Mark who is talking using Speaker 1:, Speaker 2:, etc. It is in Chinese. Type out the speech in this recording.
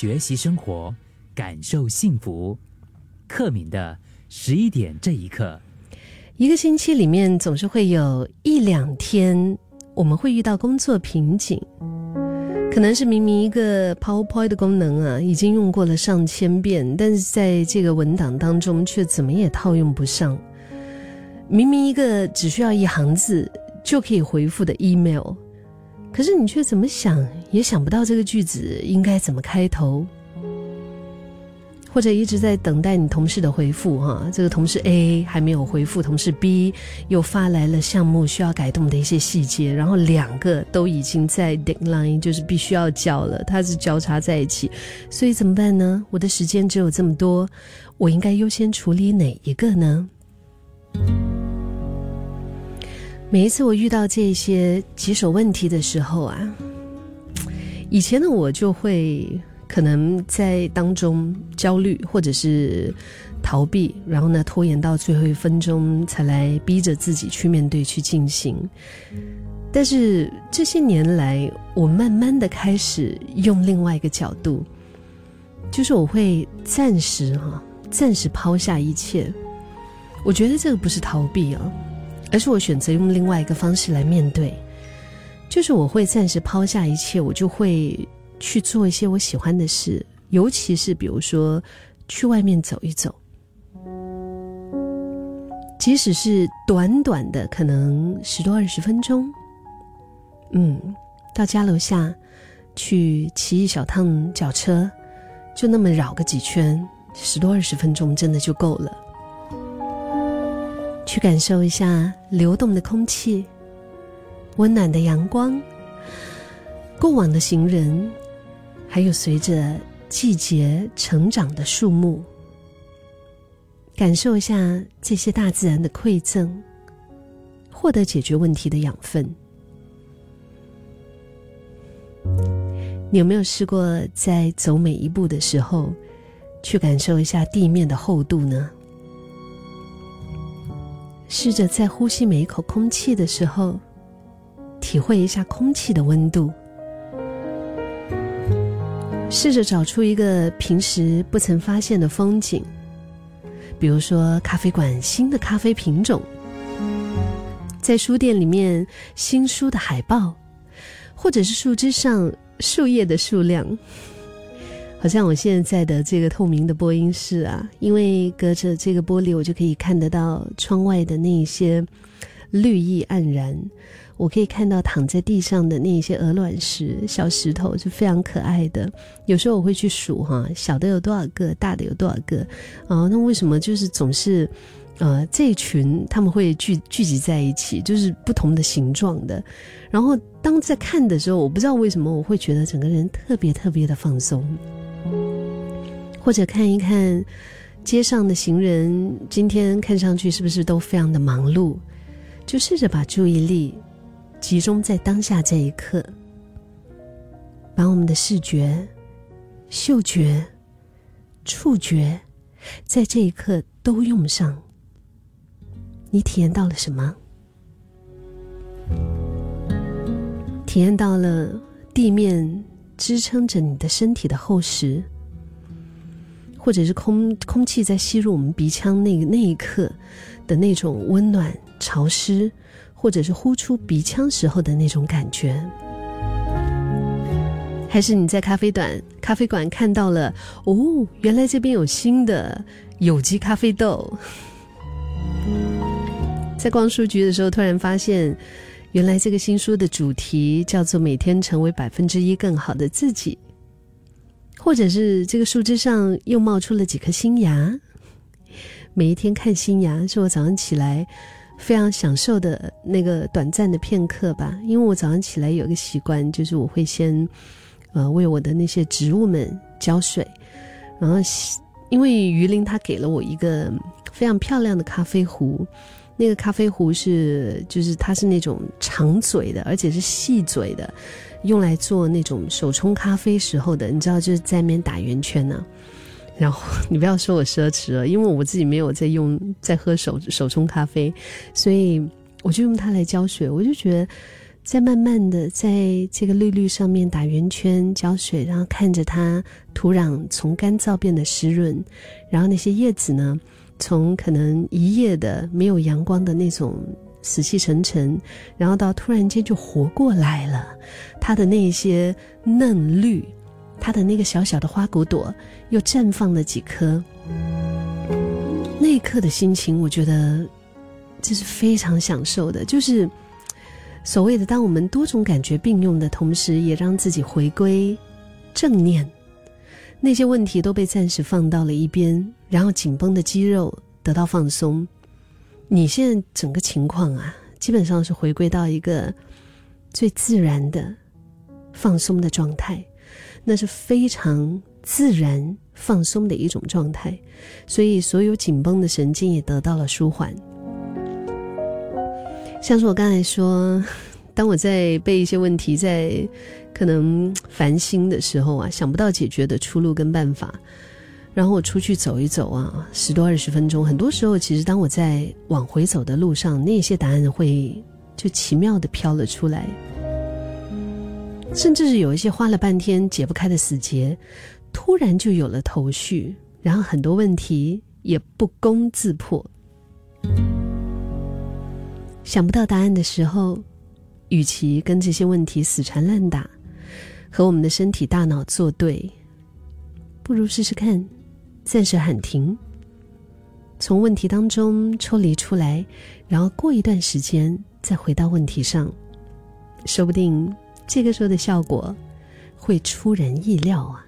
Speaker 1: 学习生活，感受幸福。克敏的十一点这一刻，
Speaker 2: 一个星期里面总是会有一两天，我们会遇到工作瓶颈。可能是明明一个 PowerPoint 的功能啊，已经用过了上千遍，但是在这个文档当中却怎么也套用不上。明明一个只需要一行字就可以回复的 email，可是你却怎么想也想不到这个句子应该怎么开头。或者一直在等待你同事的回复，哈，这个同事 A 还没有回复，同事 B 又发来了项目需要改动的一些细节，然后两个都已经在 deadline，就是必须要交了，它是交叉在一起，所以怎么办呢？我的时间只有这么多，我应该优先处理哪一个呢？每一次我遇到这些棘手问题的时候啊，以前的我就会。可能在当中焦虑，或者是逃避，然后呢拖延到最后一分钟才来逼着自己去面对、去进行。但是这些年来，我慢慢的开始用另外一个角度，就是我会暂时哈，暂时抛下一切。我觉得这个不是逃避啊，而是我选择用另外一个方式来面对，就是我会暂时抛下一切，我就会。去做一些我喜欢的事，尤其是比如说去外面走一走，即使是短短的，可能十多二十分钟，嗯，到家楼下去骑一小趟脚车，就那么绕个几圈，十多二十分钟真的就够了。去感受一下流动的空气，温暖的阳光，过往的行人。还有随着季节成长的树木，感受一下这些大自然的馈赠，获得解决问题的养分。你有没有试过在走每一步的时候，去感受一下地面的厚度呢？试着在呼吸每一口空气的时候，体会一下空气的温度。试着找出一个平时不曾发现的风景，比如说咖啡馆新的咖啡品种，在书店里面新书的海报，或者是树枝上树叶的数量。好像我现在的这个透明的播音室啊，因为隔着这个玻璃，我就可以看得到窗外的那些绿意盎然。我可以看到躺在地上的那些鹅卵石、小石头是非常可爱的。有时候我会去数哈，小的有多少个，大的有多少个。啊，那为什么就是总是，呃，这一群他们会聚聚集在一起，就是不同的形状的。然后当在看的时候，我不知道为什么我会觉得整个人特别特别的放松。或者看一看街上的行人，今天看上去是不是都非常的忙碌？就试着把注意力。集中在当下这一刻，把我们的视觉、嗅觉、触觉，在这一刻都用上。你体验到了什么？体验到了地面支撑着你的身体的厚实，或者是空空气在吸入我们鼻腔那个那一刻的那种温暖潮湿。或者是呼出鼻腔时候的那种感觉，还是你在咖啡馆咖啡馆看到了哦，原来这边有新的有机咖啡豆。在逛书局的时候，突然发现，原来这个新书的主题叫做“每天成为百分之一更好的自己”，或者是这个树枝上又冒出了几颗新芽。每一天看新芽，是我早上起来。非常享受的那个短暂的片刻吧，因为我早上起来有一个习惯，就是我会先，呃，为我的那些植物们浇水，然后，因为鱼林它给了我一个非常漂亮的咖啡壶，那个咖啡壶是，就是它是那种长嘴的，而且是细嘴的，用来做那种手冲咖啡时候的，你知道，就是在那边打圆圈呢。然后你不要说我奢侈了，因为我自己没有在用在喝手手冲咖啡，所以我就用它来浇水。我就觉得在慢慢的在这个绿绿上面打圆圈浇水，然后看着它土壤从干燥变得湿润，然后那些叶子呢，从可能一夜的没有阳光的那种死气沉沉，然后到突然间就活过来了，它的那些嫩绿，它的那个小小的花骨朵又绽放了几颗，那一刻的心情，我觉得这是非常享受的，就是。所谓的，当我们多种感觉并用的同时，也让自己回归正念，那些问题都被暂时放到了一边，然后紧绷的肌肉得到放松。你现在整个情况啊，基本上是回归到一个最自然的放松的状态，那是非常自然放松的一种状态，所以所有紧绷的神经也得到了舒缓。像是我刚才说，当我在被一些问题在可能烦心的时候啊，想不到解决的出路跟办法，然后我出去走一走啊，十多二十分钟，很多时候其实当我在往回走的路上，那些答案会就奇妙的飘了出来，甚至是有一些花了半天解不开的死结，突然就有了头绪，然后很多问题也不攻自破。想不到答案的时候，与其跟这些问题死缠烂打，和我们的身体大脑作对，不如试试看，暂时喊停，从问题当中抽离出来，然后过一段时间再回到问题上，说不定这个时候的效果会出人意料啊。